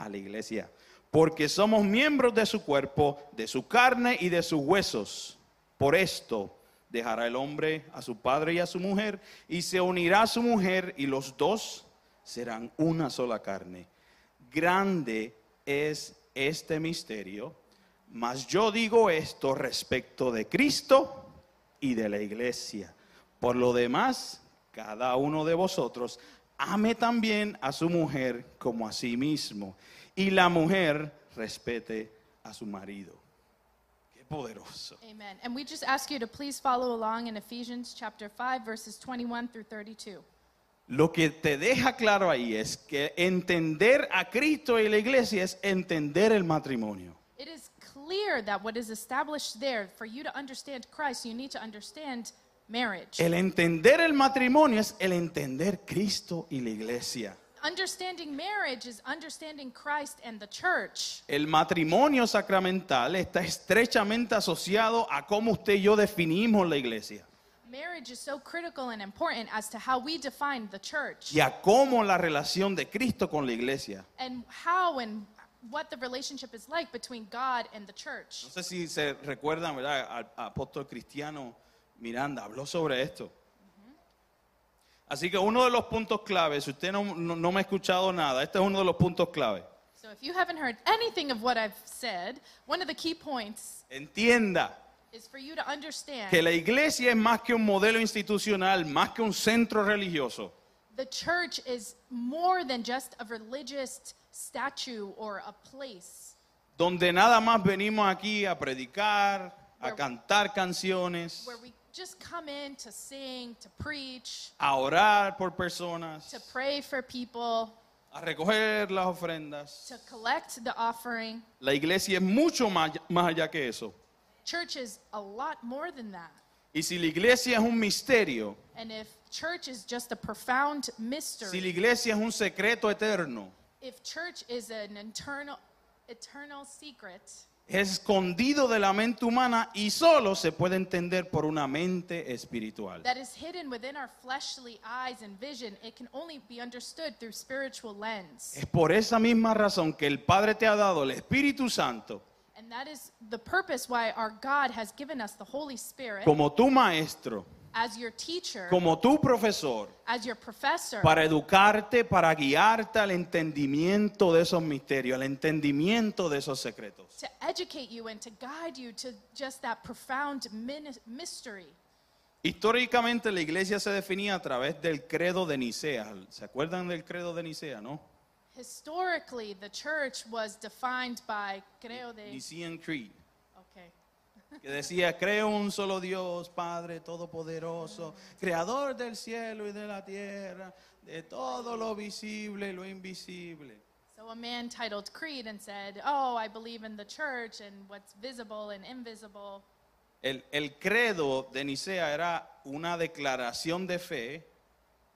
a la iglesia. Porque somos miembros de su cuerpo, de su carne y de sus huesos. Por esto dejará el hombre a su padre y a su mujer y se unirá a su mujer y los dos serán una sola carne. Grande es este misterio, mas yo digo esto respecto de Cristo y de la iglesia. Por lo demás, cada uno de vosotros ame también a su mujer como a sí mismo y la mujer respete a su marido. Qué poderoso.
Amen. And we just ask you to please follow along in Ephesians chapter 5, verses 21 through 32.
Lo que te deja claro ahí es que entender a Cristo y la iglesia es entender el matrimonio.
It is clear that what is established there, for you to understand Christ, you need to understand marriage.
El entender el matrimonio es el entender Cristo y la iglesia.
Understanding marriage is understanding Christ and the church.
El matrimonio sacramental está estrechamente asociado a cómo usted y yo definimos la iglesia
Marriage is so critical and important as to how we define the church
y a cómo la relación de Cristo con la iglesia.
and how and what the relationship is like between God and the church.
No sé si se recuerdan, ¿verdad? Al apóstol cristiano Miranda habló sobre esto. Así que uno de los puntos claves, si usted no, no- no me ha escuchado nada, este es uno de los puntos claves.
So if you haven't heard anything of what I've said, one of the key points
Entienda
is for you to understand
que la iglesia es más que un modelo institucional, más que un centro religioso.
the church is more than just a religious statue or a place
donde nada más venimos aquí a predicar, a
Where-
cantar canciones,
where we just come in to sing, to preach,
a orar por personas,
to pray for people,
a recoger las ofrendas.
to collect the offering.
La iglesia es mucho más, más allá que eso.
Church is a lot more than that.
Y si la iglesia es un misterio,
And if church is just a profound
si
mystery,
la iglesia es un secreto eterno,
if church is an internal eternal secret,
es escondido de la mente humana y solo se puede entender por una mente espiritual.
that is hidden within our fleshly eyes and vision, it can only be understood through spiritual lens.
Es por esa misma razón que el Padre te ha dado el Espíritu Santo
And that is the purpose why our God has given us the Holy Spirit
como tu maestro,
as your teacher,
como tu profesor,
as your professor,
para educarte, para guiarte al entendimiento de esos misterios, al entendimiento de esos secretos.
to educate you and to guide you to just that profound min- mystery.
Históricamente la iglesia se definía a través del credo de Nicea. ¿Se acuerdan del credo de Nicea, no?
Historically, the church was defined by creo de
Nicene Creed. Que decía, creo un solo Dios, Padre Todopoderoso, Creador del cielo y de la tierra, de todo lo visible y lo invisible.
So a man titled Creed and said, "Oh, I believe in the church and what's visible and invisible."
El, el credo de Nicea era una declaración de fe.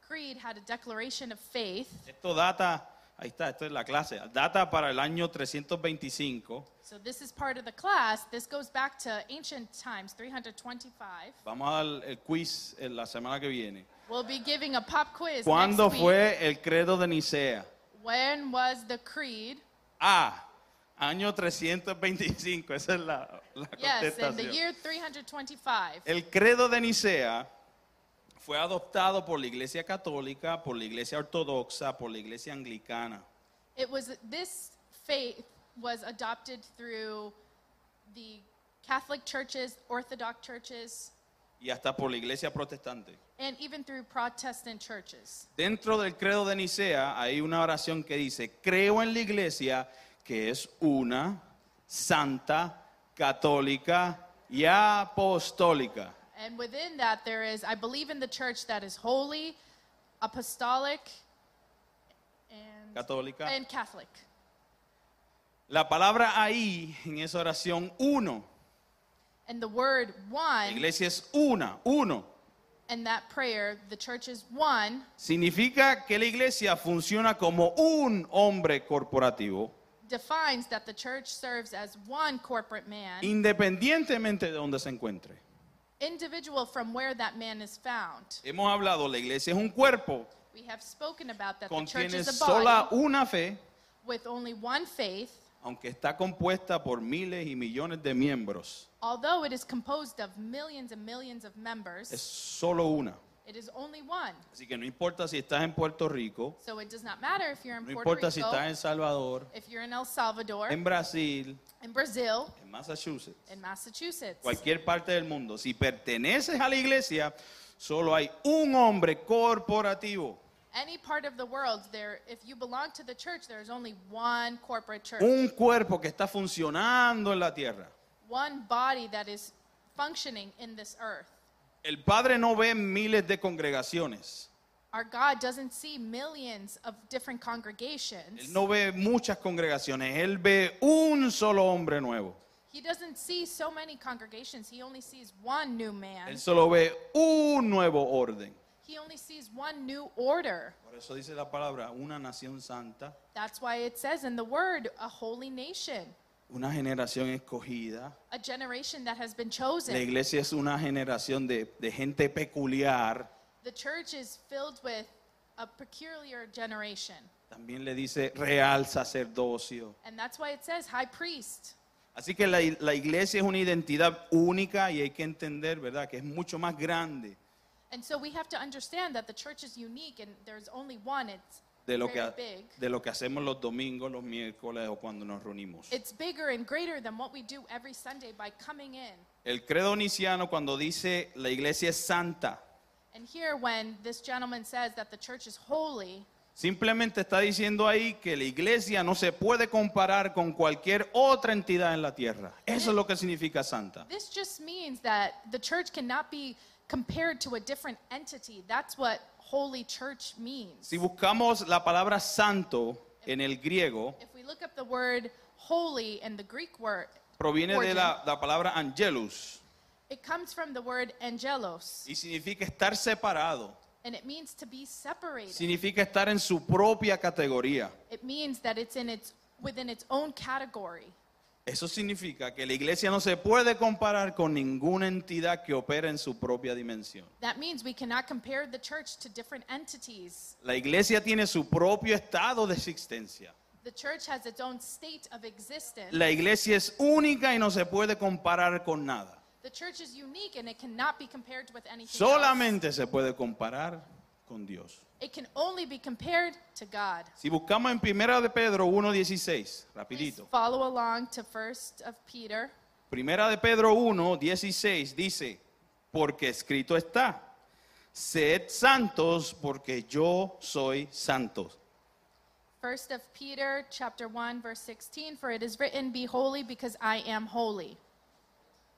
Creed had a declaration of faith.
Esto data, ahí está, esto es la clase, data para el año 325.
So this is part of the class. This goes back to ancient times, 325.
Vamos a dar el quiz en la semana que viene.
We'll be giving a pop quiz
¿Cuándo
next week.
fue el credo de Nicea?
When was the creed?
A, año 325, esa es la, la
Yes, in the
contestación.
year 325.
El credo de Nicea fue adoptado por la Iglesia Católica, por la Iglesia Ortodoxa, por la Iglesia Anglicana.
It was this faith was adopted through the Catholic churches, Orthodox churches,
y hasta por la Iglesia Protestante.
and even through Protestant churches.
Dentro del credo de Nicea hay una oración que dice, creo en la Iglesia que es una, santa, católica y apostólica.
And within that, there is, I believe in the church that is holy, apostolic, and,
Católica.
and Catholic.
La palabra ahí, en esa oración, uno.
And the word
La
one,
iglesia es una, uno.
and that prayer, the church is one,
Significa que la iglesia funciona como un hombre corporativo,
defines that the church serves as one corporate man,
independientemente de donde se encuentre.
Individual from where that man is found.
Hemos hablado, la iglesia es un cuerpo,
We have spoken about that the church
contiene
is a
sola
body
una fe,
with only one faith,
aunque está compuesta por miles y millones de miembros.
Although it is composed of millions and millions of members,
es solo una.
It is only one.
Así que no importa si estás en Puerto Rico,
So it does not matter if you're in
no
Puerto
importa si
Rico,
estás en Salvador,
if you're in El Salvador,
en Brasil,
in Brazil,
en Massachusetts,
in Massachusetts.
cualquier parte del mundo. Si perteneces a la iglesia, solo hay un hombre corporativo,
Any part of the world, there, if you belong to the church, there is only one corporate church,
un cuerpo que está funcionando en la tierra.
one body that is functioning in this earth.
El Padre no ve miles de congregaciones.
Our God doesn't see millions of different
Él
congregations.
no ve muchas congregaciones. Él ve un solo hombre nuevo.
He doesn't see so many congregations. He only sees one new man.
Él solo ve un nuevo orden.
He only sees one new order.
Por eso dice la palabra, una nación santa,
That's why it says in the word, a holy nation,
una generación escogida.
a generation that has been
La
chosen.
iglesia es una generación de, de gente peculiar.
The church is filled with a peculiar generation.
También le dice real sacerdocio.
And that's why it says high priest.
Así que la, la iglesia es una identidad única y hay que entender, ¿verdad?, que es mucho más grande
And so we have to understand that the church is unique and there's only one. It's
de lo, que,
big.
de lo que hacemos los domingos, los miércoles o cuando nos reunimos.
It's bigger and greater than what we do every Sunday by coming in.
El credo niciano cuando dice la iglesia es santa,
And here, when this gentleman says that the church is holy,
simplemente está diciendo ahí que la iglesia no se puede comparar con cualquier otra entidad en la tierra. Eso es lo que significa santa.
this just means that the church cannot be compared to a different entity. That's what holy church means.
Si buscamos la palabra santo en el griego,
If we look up the word holy and the Greek word,
proviene de la palabra angelus
it comes from the word angelos,
y significa estar separado,
and it means to be separated.
significa estar en su propia categoría.
It means that it's in its within its own category.
Eso significa que la iglesia no se puede comparar con ninguna entidad que opera en su propia dimensión.
That means we cannot compare the church to different entities.
La iglesia tiene su propio estado de existencia.
The church has its own state of existence.
La iglesia es única y no se puede comparar con nada.
The church is unique and it cannot be compared with anything else.
Solamente se puede comparar con Dios.
It can only be compared to God.
Si buscamos en Primera de Pedro 1:16,
Please
rapidito.
follow along to First of Peter.
Primera de Pedro 1:16 dice, porque escrito está, sed santos porque yo soy santo.
First of Peter chapter 1 verse 16 for it is written be holy because I am holy.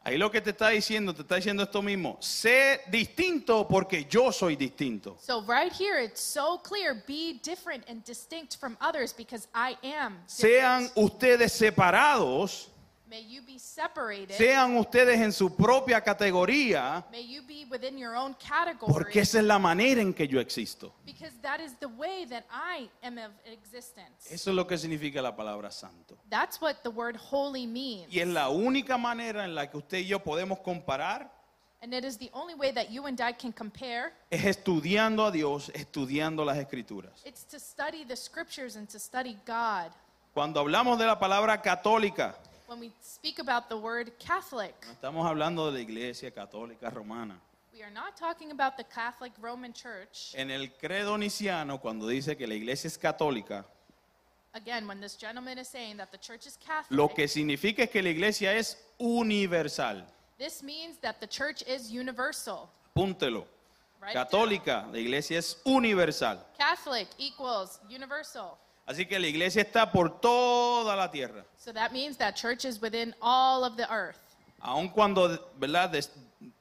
Ahí lo que te está diciendo, te está diciendo esto mismo, sé distinto porque yo soy distinto.
So right here it's so clear be different and distinct from others because I am
Sean ustedes separados,
May you be separated.
sean ustedes en su propia categoría,
May you be within your own category.
porque esa es la manera en que yo existo.
Because that is the way that I am of existence.
Eso es lo que significa la palabra santo.
That's what the word holy means.
Y es la única manera en la que usted y yo podemos comparar
And it is the only way that you and I can compare.
es estudiando a Dios, estudiando las escrituras.
It's to study the scriptures and to study God.
Cuando hablamos de la palabra católica,
When we speak about the word Catholic,
no estamos hablando de la iglesia católica romana.
we are not talking about the Catholic Roman Church.
En el credo niciano, cuando dice que la iglesia es católica,
Again, when this gentleman is saying that the church is
lo
Catholic,
que significa es que la iglesia es universal.
this means that the church is universal.
Púntelo.
Down.
Católica, la iglesia es universal.
Catholic equals universal.
Así que la iglesia está por toda la tierra.
So that means that church is within all of the earth.
Aun cuando, ¿verdad? Des-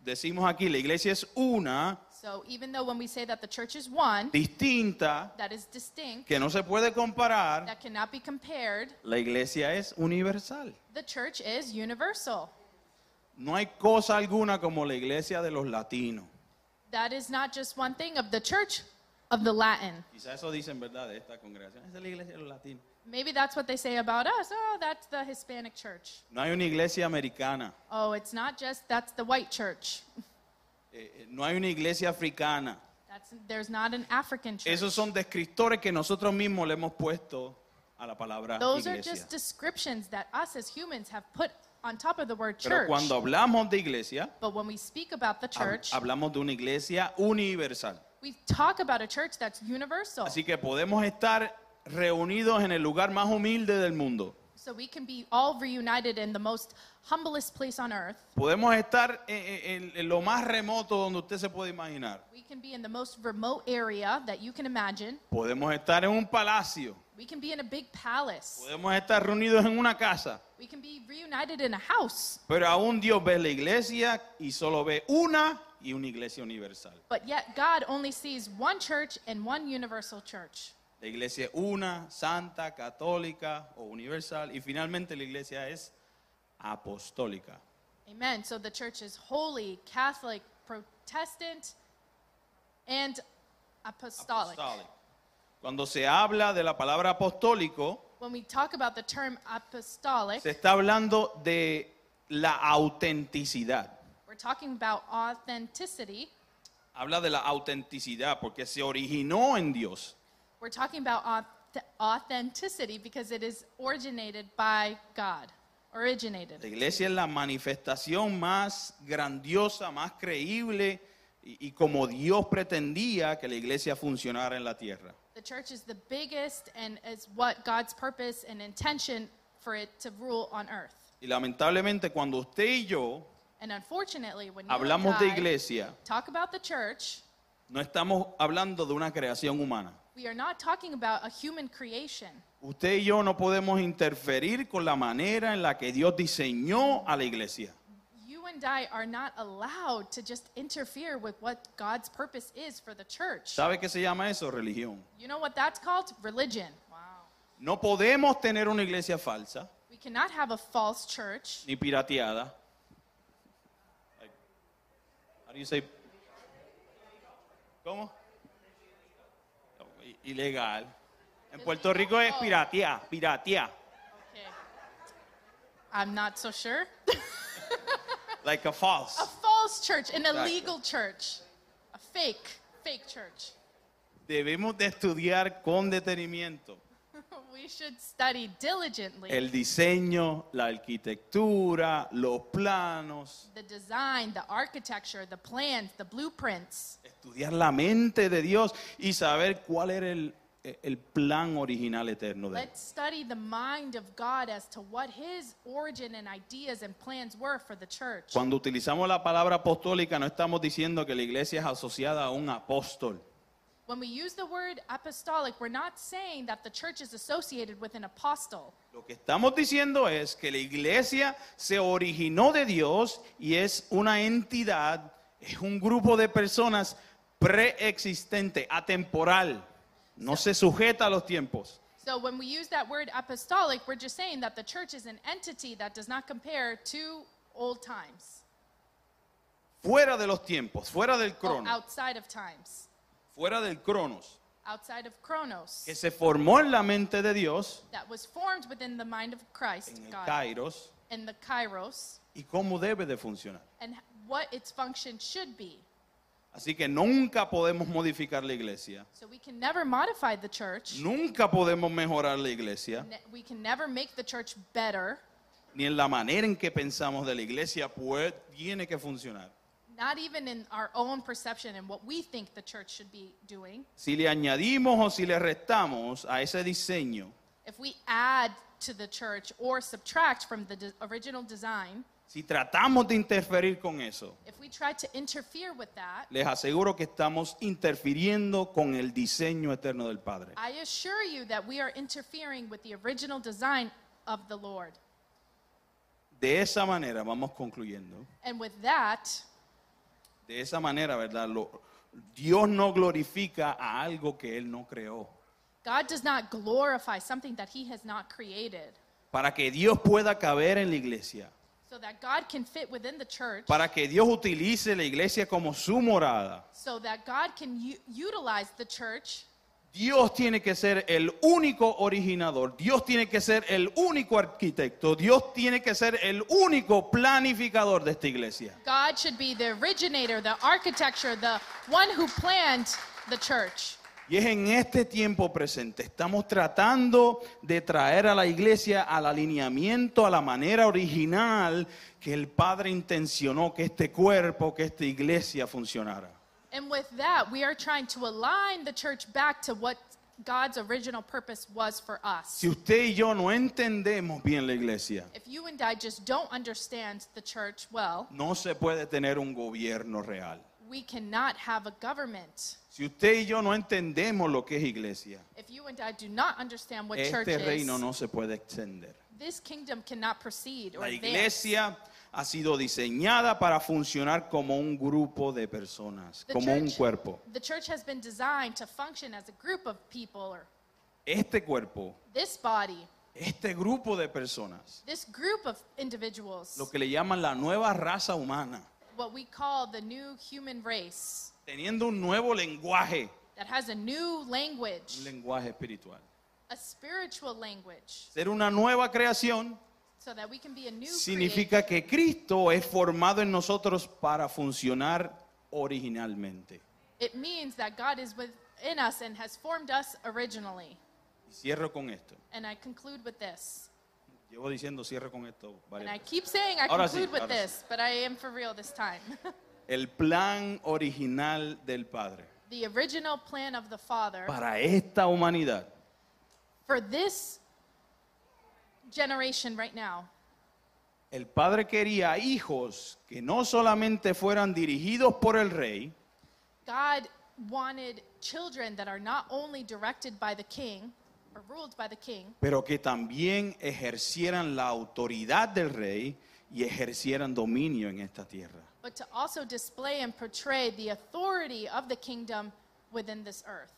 decimos aquí, la iglesia es una,
So even though when we say that the church is one,
distinta,
that is distinct,
que no se puede comparar,
that cannot be compared,
la iglesia es universal.
the church is universal.
No hay cosa alguna como la iglesia de los latinos.
That is not just one thing of the church of the Latin.
Quizás eso dicen, ¿verdad? De esta congregación. Esa es la iglesia de los latinos.
Maybe that's what they say about us. Oh, that's the Hispanic church.
No hay una iglesia americana.
Oh, it's not just that's the white church.
eh, eh, no hay una iglesia africana.
That's there's not an African church.
Esos son descriptores que nosotros mismos le hemos puesto a la palabra
Those are
iglesia.
just descriptions that us as humans have put on top of the word
Pero
church.
cuando hablamos de iglesia,
But when we speak about the church,
hablamos de una iglesia universal.
We talk about a church that's universal.
Así que podemos estar reunidos en el lugar más humilde del mundo.
So we can be all reunited in the most humblest place on earth.
Podemos estar en, en- en lo más remoto donde usted se puede imaginar.
We can be in the most remote area that you can imagine.
Podemos estar en un palacio.
We can be in a big palace.
Podemos estar reunidos en una casa.
We can be reunited in a house.
Pero aún Dios ve la iglesia y solo ve una y una iglesia universal.
But yet God only sees one church and one universal church.
La iglesia es una, santa, católica o universal. Y finalmente la iglesia es apostólica.
Amen. So the church is holy, Catholic, Protestant, and apostolic.
Apostolic. Cuando se habla de la palabra apostólico,
When we talk about the term apostolic,
se está hablando de la autenticidad.
We're talking about authenticity.
Habla de la autenticidad porque se originó en Dios.
We're talking about auth- authenticity because it is originated by God.
La
Originated.
iglesia es la manifestación más grandiosa, más creíble y, y como Dios pretendía que la iglesia funcionara en la tierra.
The church is the biggest and is what God's purpose and intention for it to rule on earth.
Y lamentablemente cuando usted y yo
And unfortunately, when
hablamos de iglesia,
talk about the church,
no estamos hablando de una creación humana.
we are not talking about a human creation.
Usted y yo no podemos interferir con la manera en la que Dios diseñó a la iglesia.
You and I are not allowed to just interfere with what God's purpose is for the church.
¿Sabe qué se llama eso? Religión.
You know what that's called? Religion. Wow.
No podemos tener una iglesia falsa
We cannot have a false church.
ni pirateada. You say? ¿Cómo? Ilegal. En Puerto Rico es piratear, piratear.
I'm not so sure.
Like a false.
a false church, an illegal church, a fake, fake church.
Debemos de estudiar con detenimiento
we should study diligently
el diseño, la arquitectura, los planos,
the design, the architecture, the plans, the blueprints,
estudiar la mente de Dios y saber cuál era el, el plan original eterno de.
Let's study the mind of God as to what his origin and ideas and plans were for the church.
Cuando utilizamos la palabra apostólica no estamos diciendo que la iglesia es asociada a un apóstol.
When we use the word apostolic, we're not saying that the church is associated with an apostle.
Lo que estamos diciendo es que la iglesia se originó de Dios y es una entidad, es un grupo de personas preexistente, atemporal, no se sujeta a los tiempos.
So when we use that word apostolic, we're just saying that the church is an entity that does not compare to old times
Fuera de los tiempos, fuera del crono,
outside of times,
fuera del cronos,
outside of chronos,
que se formó en la mente de Dios,
that was formed within the mind of Christ,
en el
God,
kairos,
and the kairos,
y cómo debe de funcionar.
and what its function should be.
Así que nunca podemos modificar la iglesia,
So we can never modify the church.
nunca podemos mejorar la iglesia,
Ne- We can never make the church better,
ni en la manera en que pensamos de la iglesia pues, tiene que funcionar.
Not even in our own perception and what we think the church should be doing.
Si le añadimos o si le restamos a ese diseño,
If we add to the church or subtract from the de- original design,
si tratamos de interferir con eso,
if we try to interfere with that,
les aseguro que estamos interfiriendo con el diseño eterno del Padre.
I assure you that we are interfering with the original design of the Lord.
De esa manera, vamos concluyendo,
And with that,
de esa manera, ¿verdad? Lo- Dios no glorifica a algo que Él no creó.
God does not glorify something that He has not created.
Para que Dios pueda caber en la iglesia,
So that God can fit within the church,
para que Dios utilice la iglesia como su morada,
so that God can utilize the church,
Dios tiene que ser el único originador, Dios tiene que ser el único arquitecto, Dios tiene que ser el único planificador de esta iglesia.
God should be the originator, the architecture, the one who planned the church.
Y es en este tiempo presente. Estamos tratando de traer a la iglesia al alineamiento, a la manera original que el Padre intencionó que este cuerpo, que esta iglesia funcionara.
And with that, we are trying to align the church back to what God's original purpose was for us.
Si usted y yo no entendemos bien la iglesia,
If you and I just don't understand the church well,
no se puede tener un gobierno real.
we cannot have a government.
Si usted y yo no entendemos lo que es iglesia,
If you and I do not understand what church
este reino
is,
no se puede extender.
this kingdom cannot proceed or
La
advance.
iglesia ha sido diseñada para funcionar como un grupo de personas,
The
como un
church-
cuerpo.
The church has been designed to function as a group of people or
Este cuerpo,
this body,
este grupo de personas,
this group of individuals,
lo que le llaman la nueva raza humana,
what we call the new human race,
teniendo un nuevo lenguaje,
that has a new
un
language,
lenguaje espiritual.
a spiritual language,
Ser una nueva creación
so that we can be a new
significa que Cristo es formado en nosotros para funcionar originalmente.
It means that God is within us and has formed us originally.
Y cierro con esto.
And I conclude with this.
Llevo diciendo cierro con esto. varias
And I keep saying I
Ahora sí,
conclude with
ahora sí.
this, but I am for real this time.
El plan original del Padre
the original plan of the Father
para esta humanidad
for this generation right now.
El padre quería hijos que no solamente fueran dirigidos por el rey,
God wanted children that are not only directed by the king or ruled by the king,
pero que también ejercieran la autoridad del rey y ejercieran dominio en esta tierra.
but to also display and portray the authority of the kingdom within this earth.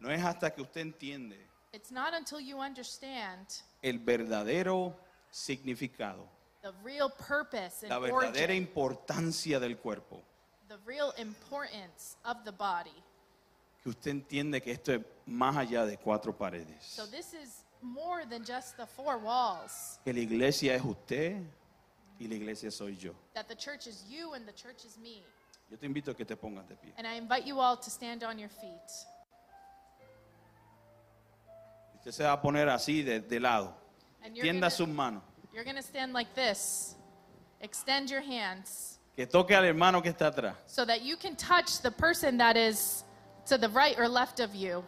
No es hasta que usted entiende
It's not until you understand
el verdadero significado,
the real purpose and
la verdadera
origin,
importancia del cuerpo,
the real importance of the body.
que usted entiende que esto es más allá de cuatro paredes.
So this is more than just the four walls.
Que la iglesia es usted y la iglesia soy yo.
That the church is you and the church is me.
Yo te invito a que te pongas de pie.
And I invite you all to stand on your feet.
Usted se va a poner así de, de lado.
And you're
Tienda
gonna,
sus manos.
you're gonna stand like this. Extend your hands
Que toque al hermano que está atrás.
so that you can touch the person that is to the right or left of you.